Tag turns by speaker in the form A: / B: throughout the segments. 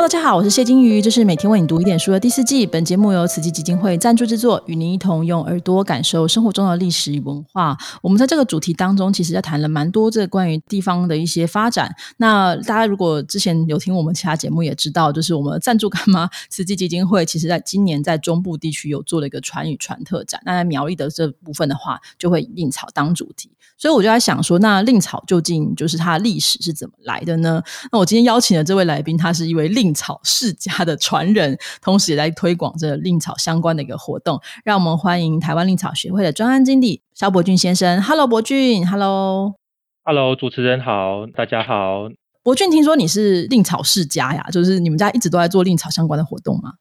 A: 大家好，我是谢金鱼，这是每天为你读一点书的第四季。本节目由慈济基金会赞助制作，与您一同用耳朵感受生活中的历史与文化。我们在这个主题当中，其实在谈了蛮多这关于地方的一些发展。那大家如果之前有听我们其他节目，也知道，就是我们赞助干妈 慈济基金会，其实在今年在中部地区有做了一个传语传特展。那在苗栗的这部分的话，就会以令草当主题。所以我就在想说，那令草究竟就是它的历史是怎么来的呢？那我今天邀请的这位来宾，他是一位令草世家的传人，同时也在推广这令草相关的一个活动。让我们欢迎台湾令草学会的专案经理肖伯俊先生。Hello，伯俊。Hello，Hello，
B: 主持人好，大家好。
A: 伯俊，听说你是令草世家呀？就是你们家一直都在做令草相关的活动吗？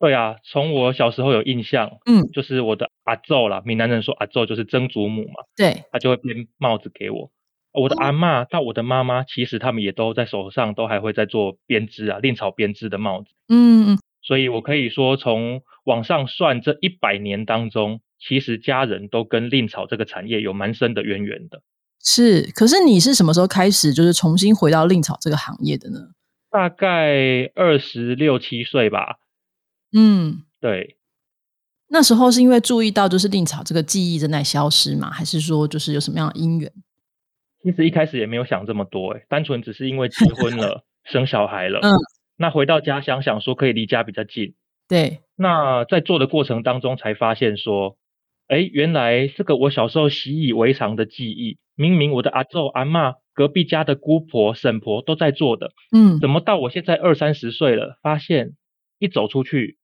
B: 对啊，从我小时候有印象，嗯，就是我的阿祖啦，闽南人说阿祖就是曾祖母嘛，
A: 对，
B: 他就会编帽子给我。我的阿妈到我的妈妈，其实他们也都在手上都还会在做编织啊，令草编织的帽子。嗯嗯，所以我可以说，从往上算这一百年当中，其实家人都跟令草这个产业有蛮深的渊源的。
A: 是，可是你是什么时候开始就是重新回到令草这个行业的呢？
B: 大概二十六七岁吧。嗯，对。
A: 那时候是因为注意到就是令草这个记忆正在消失嘛，还是说就是有什么样的因缘？
B: 其实一开始也没有想这么多，哎，单纯只是因为结婚了，生小孩了。嗯。那回到家想想说可以离家比较近。
A: 对。
B: 那在做的过程当中才发现说，哎，原来这个我小时候习以为常的记忆，明明我的阿祖阿妈、隔壁家的姑婆婶婆都在做的，嗯，怎么到我现在二三十岁了，发现一走出去。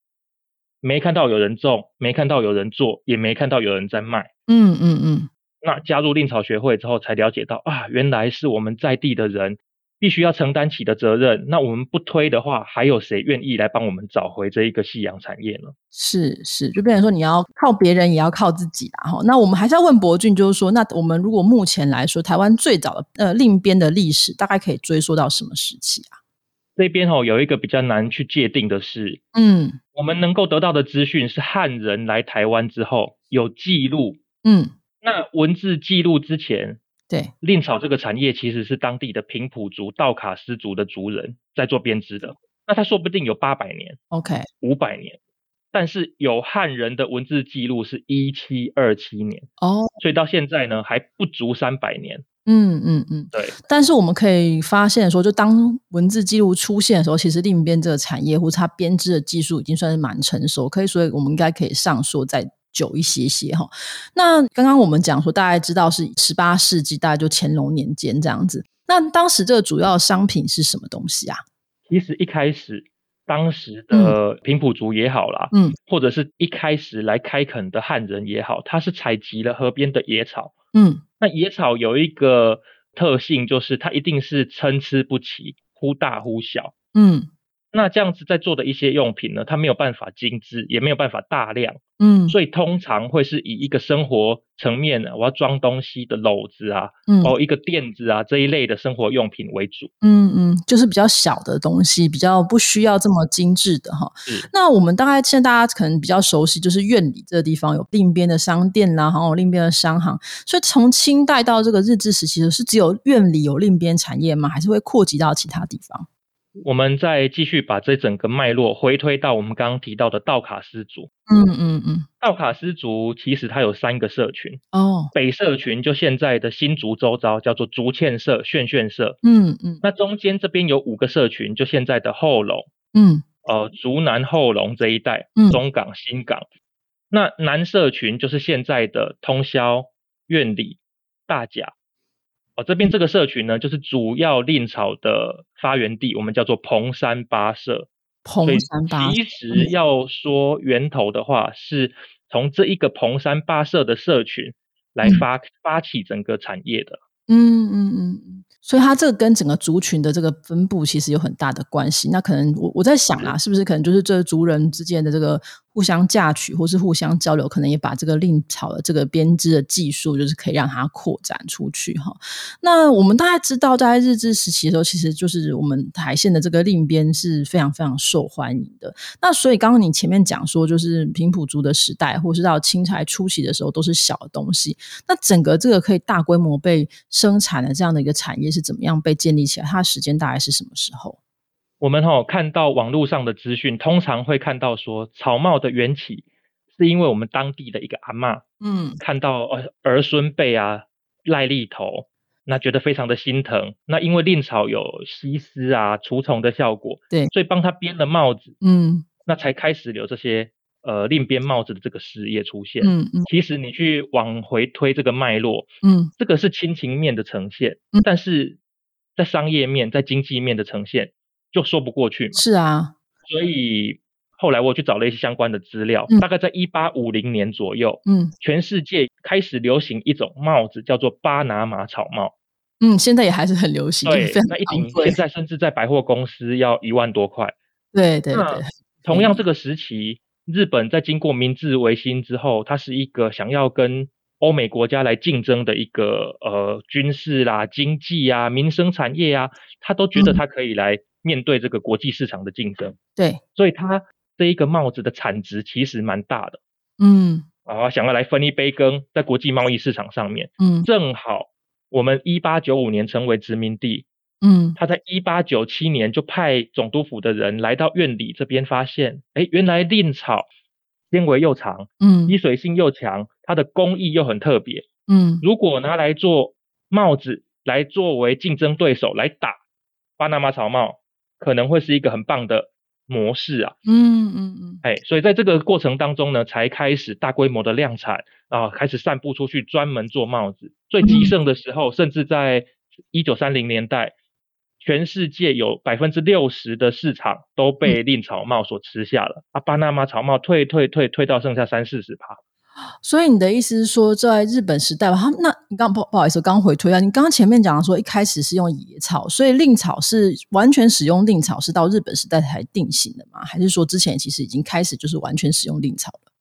B: 没看到有人种，没看到有人做，也没看到有人在卖。嗯嗯嗯。那加入令草学会之后，才了解到啊，原来是我们在地的人必须要承担起的责任。那我们不推的话，还有谁愿意来帮我们找回这一个夕阳产业呢？
A: 是是，就变成说你要靠别人，也要靠自己啦。哈，那我们还是要问博俊，就是说，那我们如果目前来说，台湾最早的呃令编的历史，大概可以追溯到什么时期啊？
B: 这边哦，有一个比较难去界定的是，嗯，我们能够得到的资讯是汉人来台湾之后有记录，嗯，那文字记录之前，
A: 对，
B: 令草这个产业其实是当地的平埔族、道卡斯族的族人在做编织的，那他说不定有八百年
A: ，OK，
B: 五百年，但是有汉人的文字记录是一七二七年，哦，所以到现在呢还不足三百年。嗯
A: 嗯嗯，
B: 对。
A: 但是我们可以发现说，就当文字记录出现的时候，其实另一边这个产业或者它编织的技术已经算是蛮成熟，可以说我们应该可以上说再久一些些哈。那刚刚我们讲说，大概知道是十八世纪，大概就乾隆年间这样子。那当时这个主要商品是什么东西啊？
B: 其实一开始，当时的平埔族也好啦，嗯，或者是一开始来开垦的汉人也好，他是采集了河边的野草，嗯。那野草有一个特性，就是它一定是参差不齐，忽大忽小。嗯。那这样子在做的一些用品呢，它没有办法精致，也没有办法大量，嗯，所以通常会是以一个生活层面的，我要装东西的篓子啊，嗯，哦，一个垫子啊这一类的生活用品为主，
A: 嗯嗯，就是比较小的东西，比较不需要这么精致的哈。那我们大概现在大家可能比较熟悉，就是院里这个地方有另边的商店啦，然后另边的商行，所以从清代到这个日治时期，是只有院里有另边产业吗？还是会扩及到其他地方？
B: 我们再继续把这整个脉络回推到我们刚刚提到的道卡斯族。嗯嗯嗯，道卡斯族其实它有三个社群。哦，北社群就现在的新竹周遭叫做竹堑社、炫炫社。嗯嗯，那中间这边有五个社群，就现在的后龙。嗯，呃，竹南后龙这一带，中港、新港。那南社群就是现在的通宵、院里、大甲。哦，这边这个社群呢，就是主要令草的发源地，我们叫做蓬山八社。
A: 蓬山八，
B: 其实要说源头的话，是从这一个蓬山八社的社群来发发起整个产业的。嗯
A: 嗯嗯嗯，所以它这个跟整个族群的这个分布其实有很大的关系。那可能我我在想啊，是不是可能就是这族人之间的这个。互相嫁娶或是互相交流，可能也把这个令草的这个编织的技术，就是可以让它扩展出去哈。那我们大概知道，在日治时期的时候，其实就是我们台县的这个令编是非常非常受欢迎的。那所以刚刚你前面讲说，就是平埔族的时代，或是到清朝初期的时候，都是小的东西。那整个这个可以大规模被生产的这样的一个产业是怎么样被建立起来？它的时间大概是什么时候？
B: 我们哈看到网络上的资讯，通常会看到说草帽的缘起是因为我们当地的一个阿妈，嗯，看到儿儿孙辈啊赖痢头，那觉得非常的心疼。那因为令草有吸湿啊除虫的效果，
A: 对，
B: 所以帮他编了帽子，嗯，那才开始有这些呃另编帽子的这个事业出现。嗯嗯，其实你去往回推这个脉络，嗯，这个是亲情面的呈现，但是在商业面、在经济面的呈现就说不过去嘛。
A: 是啊，
B: 所以。后来我去找了一些相关的资料，大概在一八五零年左右，嗯，全世界开始流行一种帽子，叫做巴拿马草帽。
A: 嗯，现在也还是很流行，
B: 对，那一顶现在甚至在百货公司要一万多块。
A: 对对对。
B: 同样这个时期，日本在经过明治维新之后，它是一个想要跟欧美国家来竞争的一个呃军事啦、经济啊、民生产业啊，他都觉得他可以来面对这个国际市场的竞争。
A: 对，
B: 所以它。这一个帽子的产值其实蛮大的，嗯，啊，想要来分一杯羹，在国际贸易市场上面，嗯，正好我们一八九五年成为殖民地，嗯，他在一八九七年就派总督府的人来到院里这边，发现，哎，原来令草纤维又长，嗯，吸水性又强，它的工艺又很特别，嗯，如果拿来做帽子，来作为竞争对手来打巴拿马草帽，可能会是一个很棒的。模式啊，嗯嗯嗯，哎，所以在这个过程当中呢，才开始大规模的量产啊，开始散布出去，专门做帽子。最极盛的时候，甚至在一九三零年代，全世界有百分之六十的市场都被令草帽所吃下了啊，巴拿马草帽退退退退到剩下三四十趴。
A: 所以你的意思是说，在日本时代吧，他那你刚不不好意思，刚回推啊，你刚刚前面讲说一开始是用野草，所以令草是完全使用令草是到日本时代才定型的吗？还是说之前其实已经开始就是完全使用令草了？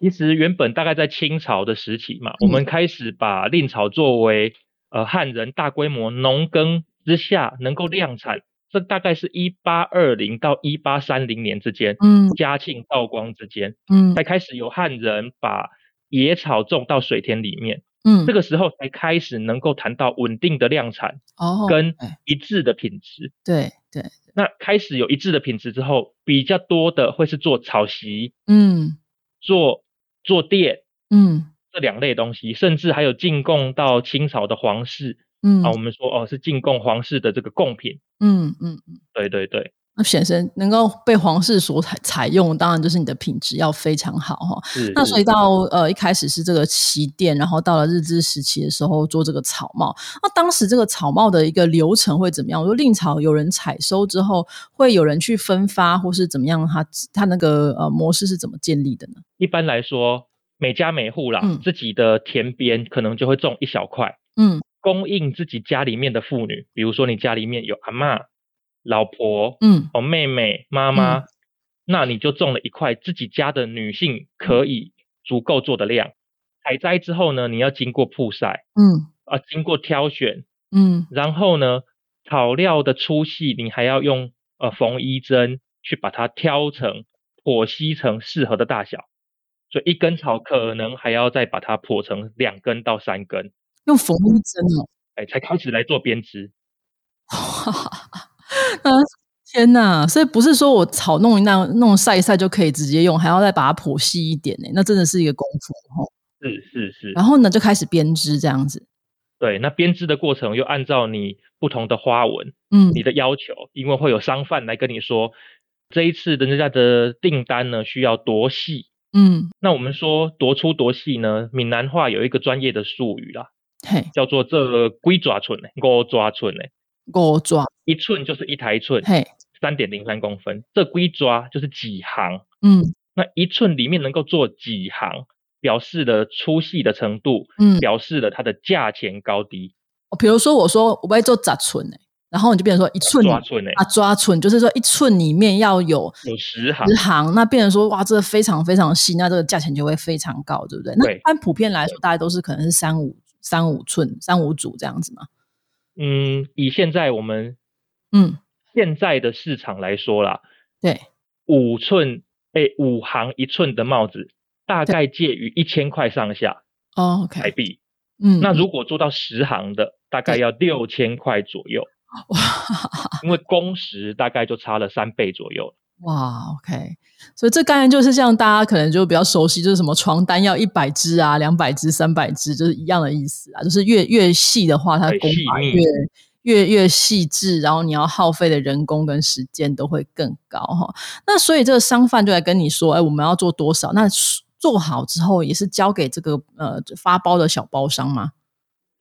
B: 其实原本大概在清朝的时期嘛，我们开始把令草作为呃汉人大规模农耕之下能够量产，这大概是一八二零到一八三零年之间，嗯，嘉庆道光之间，嗯，才开始有汉人把野草种到水田里面，嗯，这个时候才开始能够谈到稳定的量产哦，跟一致的品质。
A: 对对，
B: 那开始有一致的品质之后，比较多的会是做草席，嗯，做做垫，嗯，这两类东西，甚至还有进贡到清朝的皇室，嗯，啊，我们说哦是进贡皇室的这个贡品，嗯嗯嗯，对对对。
A: 那显身能够被皇室所采采用，当然就是你的品质要非常好哈。那所以到呃一开始是这个旗垫，然后到了日治时期的时候做这个草帽。那当时这个草帽的一个流程会怎么样？说令草有人采收之后，会有人去分发，或是怎么样？它它那个呃模式是怎么建立的呢？
B: 一般来说，每家每户啦，自己的田边可能就会种一小块，嗯，供应自己家里面的妇女，比如说你家里面有阿妈。老婆，嗯，哦，妹妹，妈妈，那你就种了一块自己家的女性可以足够做的量。采摘之后呢，你要经过曝晒，嗯，啊，经过挑选，嗯，然后呢，草料的粗细你还要用呃缝衣针去把它挑成剖析成适合的大小。所以一根草可能还要再把它剖成两根到三根，
A: 用缝衣针哦，
B: 哎，才开始来做编织。
A: 啊 天哪！所以不是说我草弄一那弄晒一晒就可以直接用，还要再把它剖细一点呢。那真的是一个功夫
B: 哦。是是是。
A: 然后呢，就开始编织这样子。
B: 对，那编织的过程又按照你不同的花纹，嗯，你的要求，因为会有商贩来跟你说，这一次人家的订单呢需要多细，嗯，那我们说多粗多细呢？闽南话有一个专业的术语啦，嘿，叫做这龟爪寸呢，五爪寸呢。
A: 五抓
B: 一寸就是一台寸，嘿，三点零三公分。这龟抓就是几行，嗯，那一寸里面能够做几行，表示的粗细的程度，嗯，表示了它的价钱高低。
A: 哦，比如说我说我会做扎寸诶，然后你就变成说一寸
B: 抓寸诶，
A: 啊抓寸就是说一寸里面要有
B: 有十行，
A: 十行，那变成说哇，这个非常非常细，那这个价钱就会非常高，对不对？那按普遍来说，大家都是可能是三五三五寸、三五组这样子嘛。
B: 嗯，以现在我们嗯现在的市场来说啦，
A: 对，
B: 五寸哎五行一寸的帽子，大概介于一千块上下
A: 哦
B: 台币。嗯，那如果做到十行的，大概要六千块左右。哇，因为工时大概就差了三倍左右。
A: 哇，OK，所以这概念就是像大家可能就比较熟悉，就是什么床单要一百只啊、两百只、三百只，就是一样的意思啊。就是越越细的话，它工法越越越细致，然后你要耗费的人工跟时间都会更高哈。那所以这个商贩就来跟你说，哎，我们要做多少？那做好之后也是交给这个呃发包的小包商吗？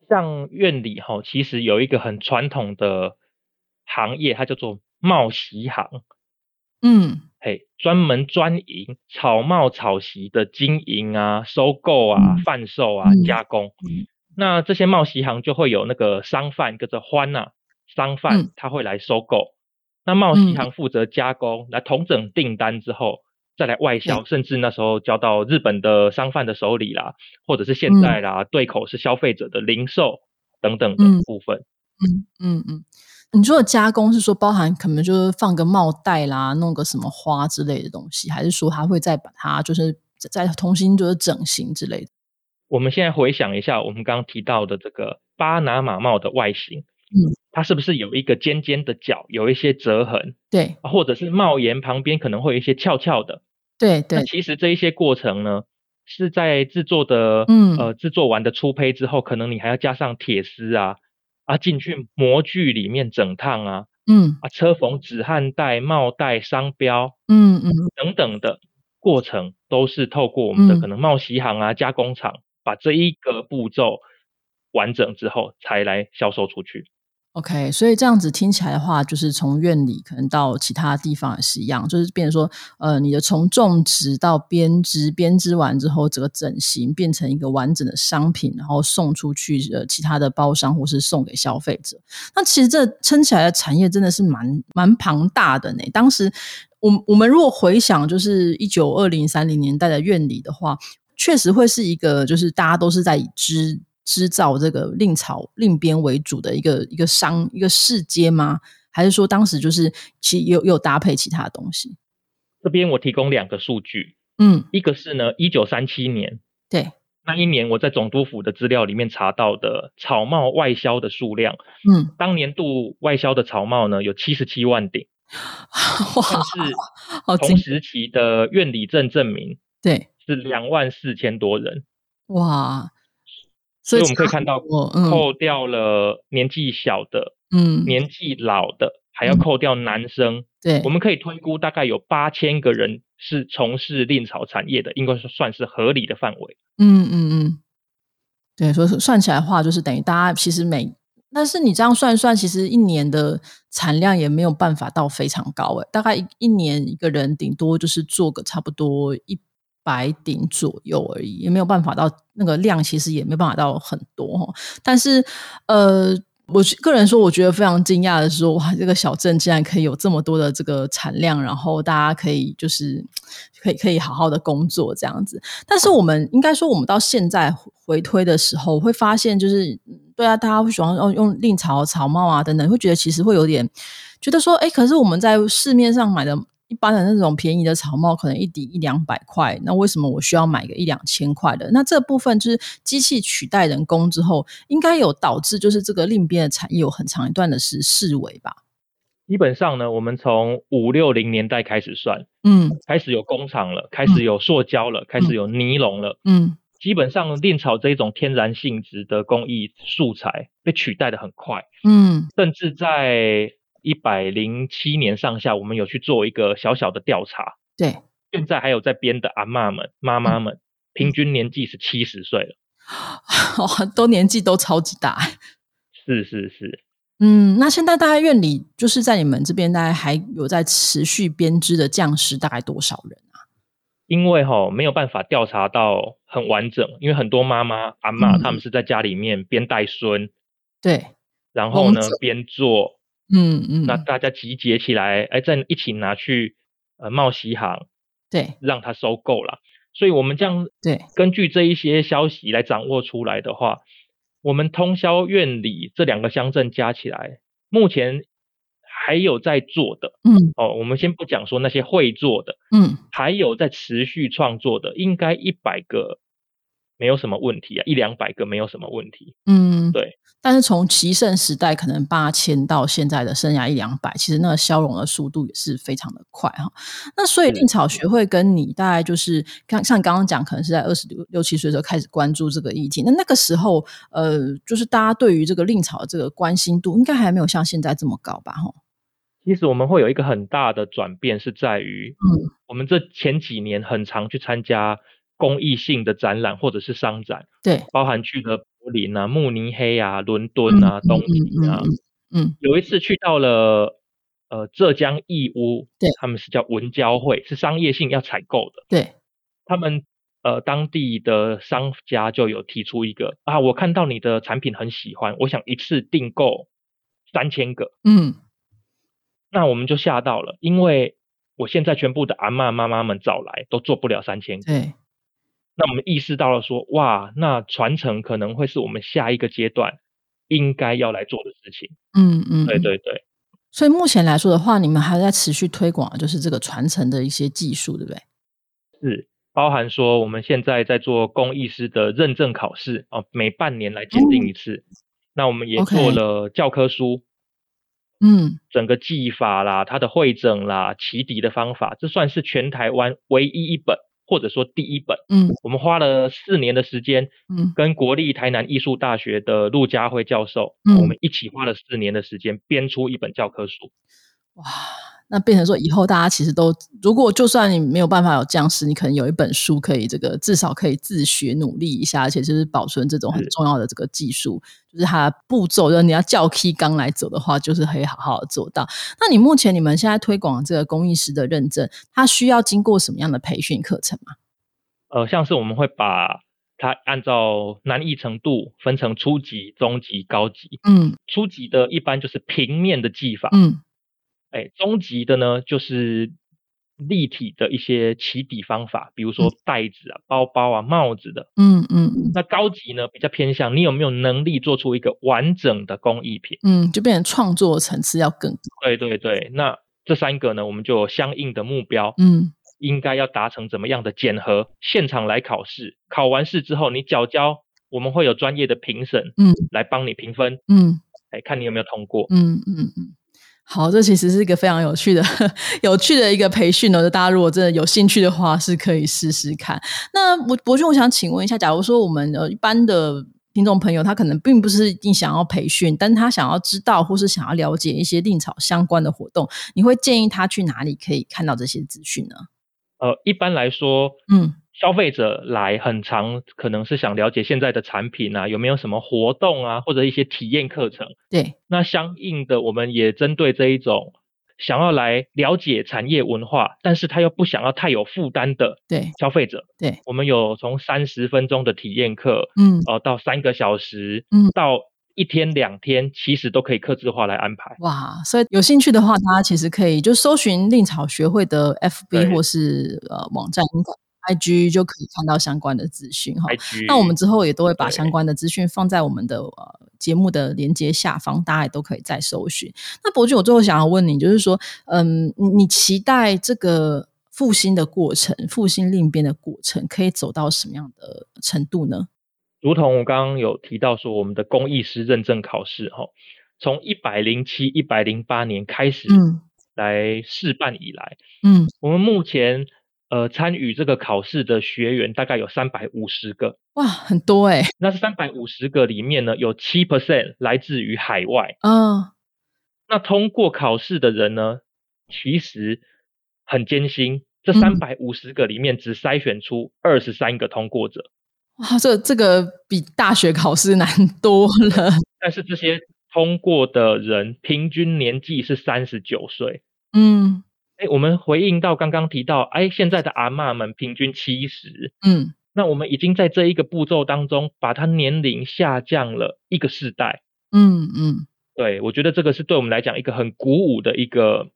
B: 像院里哈，其实有一个很传统的行业，它叫做帽席行。嗯，嘿，专门专营草帽草席的经营啊、收购啊、贩售啊、加工。那这些帽席行就会有那个商贩跟着欢呐，商贩他会来收购，那帽席行负责加工，来统整订单之后再来外销，甚至那时候交到日本的商贩的手里啦，或者是现在啦对口是消费者的零售等等的部分。嗯
A: 嗯嗯。你说的加工是说包含可能就是放个帽带啦，弄个什么花之类的东西，还是说他会再把它就是再重新就是整形之类的？
B: 我们现在回想一下，我们刚刚提到的这个巴拿马帽的外形，嗯，它是不是有一个尖尖的角，有一些折痕？
A: 对，
B: 或者是帽檐旁边可能会有一些翘翘的？
A: 对对。
B: 其实这一些过程呢，是在制作的，嗯呃，制作完的粗胚之后，可能你还要加上铁丝啊。啊，进去模具里面整烫啊，嗯，啊，车缝止汗带、帽带、商标，嗯嗯，等等的过程，都是透过我们的可能帽席行啊、加工厂，把这一个步骤完整之后，才来销售出去。
A: OK，所以这样子听起来的话，就是从院里可能到其他地方也是一样，就是变成说，呃，你的从种植到编织，编织完之后，整个整形变成一个完整的商品，然后送出去呃其他的包商或是送给消费者。那其实这撑起来的产业真的是蛮蛮庞大的呢。当时我我们如果回想，就是一九二零三零年代的院里的话，确实会是一个就是大家都是在以织。织造这个令草令编为主的一个一个商一个市街吗？还是说当时就是其实有有搭配其他东西？
B: 这边我提供两个数据，嗯，一个是呢，一九三七年，
A: 对，
B: 那一年我在总督府的资料里面查到的草帽外销的数量，嗯，当年度外销的草帽呢有七十七万顶，哇是同时期的院里证证明，
A: 对，
B: 是两万四千多人，哇。所以我们可以看到，扣掉了年纪小的，嗯，年纪老的，还要扣掉男生，
A: 对，
B: 我们可以推估大概有八千个人是从事令草产业的，应该是算是合理的范围。嗯嗯嗯，
A: 对，所以算起来的话，就是等于大家其实每，但是你这样算算，其实一年的产量也没有办法到非常高诶，大概一一年一个人顶多就是做个差不多一。百顶左右而已，也没有办法到那个量，其实也没办法到很多哈。但是，呃，我个人说，我觉得非常惊讶的是说，哇，这个小镇竟然可以有这么多的这个产量，然后大家可以就是可以可以好好的工作这样子。但是，我们应该说，我们到现在回推的时候，会发现就是，对啊，大家会喜欢用用令草草帽啊等等，会觉得其实会有点觉得说，哎，可是我们在市面上买的。一般的那种便宜的草帽，可能一顶一两百块，那为什么我需要买个一两千块的？那这部分就是机器取代人工之后，应该有导致就是这个另边的产业有很长一段的是视为吧？
B: 基本上呢，我们从五六零年代开始算，嗯，开始有工厂了，开始有塑胶了，开始有尼龙了，嗯，基本上炼草这种天然性质的工艺素材被取代的很快，嗯，甚至在。一百零七年上下，我们有去做一个小小的调查。
A: 对，
B: 现在还有在编的阿妈们、妈妈们，平均年纪是七十岁了，
A: 都年纪都超级大。
B: 是是是，
A: 嗯，那现在大概院里就是在你们这边，大概还有在持续编织的匠师，大概多少人啊？
B: 因为哈没有办法调查到很完整，因为很多妈妈、阿妈他们是在家里面边带孙，
A: 对，
B: 然后呢边做。嗯嗯，那大家集结起来，哎，再一起拿去呃茂席行，
A: 对，
B: 让他收购了。所以，我们这样
A: 对，
B: 根据这一些消息来掌握出来的话，我们通宵院里这两个乡镇加起来，目前还有在做的，嗯，哦，我们先不讲说那些会做的，嗯，还有在持续创作的，应该一百个没有什么问题啊，一两百个没有什么问题。嗯，对。
A: 但是从齐盛时代可能八千到现在的生涯一两百，其实那个消融的速度也是非常的快哈。那所以令草学会跟你大概就是刚像刚刚讲，可能是在二十六六七岁的时候开始关注这个议题。那那个时候，呃，就是大家对于这个令草的这个关心度，应该还没有像现在这么高吧？哈。
B: 其实我们会有一个很大的转变，是在于，嗯，我们这前几年很常去参加公益性的展览或者是商展，
A: 对，
B: 包含去的。柏林啊，慕尼黑啊，伦敦啊，东京啊，嗯，有一次去到了呃浙江义乌，
A: 对，
B: 他们是叫文交会，是商业性要采购的，
A: 对，
B: 他们呃当地的商家就有提出一个啊，我看到你的产品很喜欢，我想一次订购三千个，嗯，那我们就吓到了，因为我现在全部的阿妈妈妈们找来都做不了三千个，
A: 对。
B: 那我们意识到了，说哇，那传承可能会是我们下一个阶段应该要来做的事情。嗯嗯，对对对。
A: 所以目前来说的话，你们还在持续推广，就是这个传承的一些技术，对不对？
B: 是，包含说我们现在在做工艺师的认证考试哦，每半年来鉴定一次。那我们也做了教科书，嗯，整个技法啦，它的会诊啦，起底的方法，这算是全台湾唯一一本。或者说第一本，嗯，我们花了四年的时间，嗯，跟国立台南艺术大学的陆家辉教授，嗯，我们一起花了四年的时间编出一本教科书，
A: 哇。那变成说，以后大家其实都，如果就算你没有办法有匠师，你可能有一本书可以这个至少可以自学努力一下，而且就是保存这种很重要的这个技术，就是它步骤，就是你要教 K 刚来走的话，就是可以好好的做到。那你目前你们现在推广这个工艺师的认证，它需要经过什么样的培训课程吗？
B: 呃，像是我们会把它按照难易程度分成初级、中级、高级。嗯，初级的一般就是平面的技法。嗯。哎，中级的呢，就是立体的一些起底方法，比如说袋子啊、包包啊、帽子的。嗯嗯。那高级呢，比较偏向你有没有能力做出一个完整的工艺品？
A: 嗯，就变成创作层次要更高。
B: 对对对，那这三个呢，我们就有相应的目标。嗯，应该要达成怎么样的检核？现场来考试，考完试之后你缴交，我们会有专业的评审，嗯，来帮你评分。嗯，哎，看你有没有通过。嗯嗯
A: 嗯。好，这其实是一个非常有趣的、有趣的一个培训呢。就大家如果真的有兴趣的话，是可以试试看。那我博君，我想请问一下，假如说我们呃一般的听众朋友，他可能并不是一定想要培训，但他想要知道或是想要了解一些令草相关的活动，你会建议他去哪里可以看到这些资讯呢？
B: 呃，一般来说，嗯。消费者来很长，可能是想了解现在的产品啊，有没有什么活动啊，或者一些体验课程。
A: 对，
B: 那相应的，我们也针对这一种想要来了解产业文化，但是他又不想要太有负担的
A: 对
B: 消费者。
A: 对，
B: 我们有从三十分钟的体验课，嗯，哦，到三个小时，嗯，到一天两天，其实都可以克制化来安排。
A: 哇，所以有兴趣的话，大家其实可以就搜寻令草学会的 FB 或是呃网站。I G 就可以看到相关的资讯哈，那我们之后也都会把相关的资讯放在我们的呃节目的连接下方，大家也都可以再搜寻。那博君，我最后想要问你，就是说，嗯，你你期待这个复兴的过程，复兴另变的过程，可以走到什么样的程度呢？
B: 如同我刚刚有提到说，我们的公艺师认证考试哈，从一百零七、一百零八年开始来试办以来，嗯，我们目前。呃，参与这个考试的学员大概有三百五十个，
A: 哇，很多哎。
B: 那是三百五十个里面呢，有七 percent 来自于海外。嗯，那通过考试的人呢，其实很艰辛。这三百五十个里面只筛选出二十三个通过者。
A: 哇，这这个比大学考试难多了。
B: 但是这些通过的人平均年纪是三十九岁。嗯。哎，我们回应到刚刚提到，哎，现在的阿嬷们平均七十，嗯，那我们已经在这一个步骤当中，把他年龄下降了一个世代，嗯嗯，对，我觉得这个是对我们来讲一个很鼓舞的一个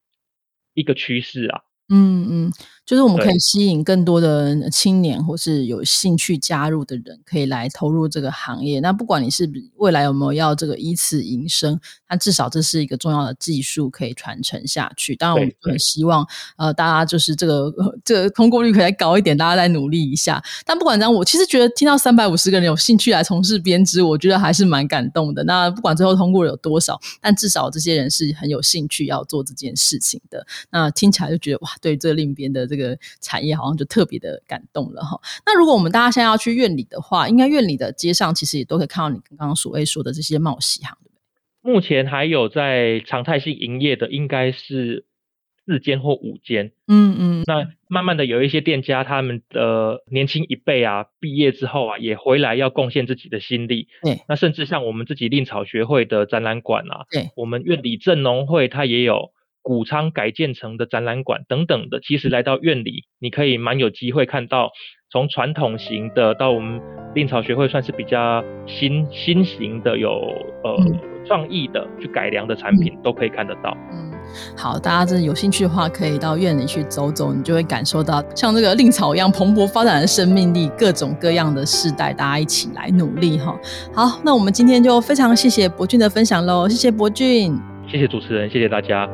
B: 一个趋势啊。
A: 嗯嗯，就是我们可以吸引更多的青年或是有兴趣加入的人，可以来投入这个行业。那不管你是未来有没有要这个以此营生，那至少这是一个重要的技术可以传承下去。当然，我们很希望呃大家就是这个 这个通过率可以再高一点，大家再努力一下。但不管怎样，我其实觉得听到三百五十个人有兴趣来从事编织，我觉得还是蛮感动的。那不管最后通过有多少，但至少这些人是很有兴趣要做这件事情的。那听起来就觉得哇，对这个另边的这个产业好像就特别的感动了哈。那如果我们大家现在要去院里的话，应该院里的街上其实也都可以看到你刚刚所谓说的这些冒喜行，对不
B: 对？目前还有在常态性营业的，应该是四间或五间。嗯嗯。那慢慢的有一些店家，他们的年轻一辈啊，毕业之后啊，也回来要贡献自己的心力。
A: 对。
B: 那甚至像我们自己令草学会的展览馆啊，
A: 对，
B: 我们院里正农会它也有。谷仓改建成的展览馆等等的，其实来到院里，你可以蛮有机会看到，从传统型的到我们令草学会算是比较新新型的，有呃创意的去改良的产品，都可以看得到。
A: 嗯，好，大家真的有兴趣的话，可以到院里去走走，你就会感受到像这个令草一样蓬勃发展的生命力，各种各样的世代，大家一起来努力哈。好，那我们今天就非常谢谢博俊的分享喽，谢谢博俊，
B: 谢谢主持人，谢谢大家。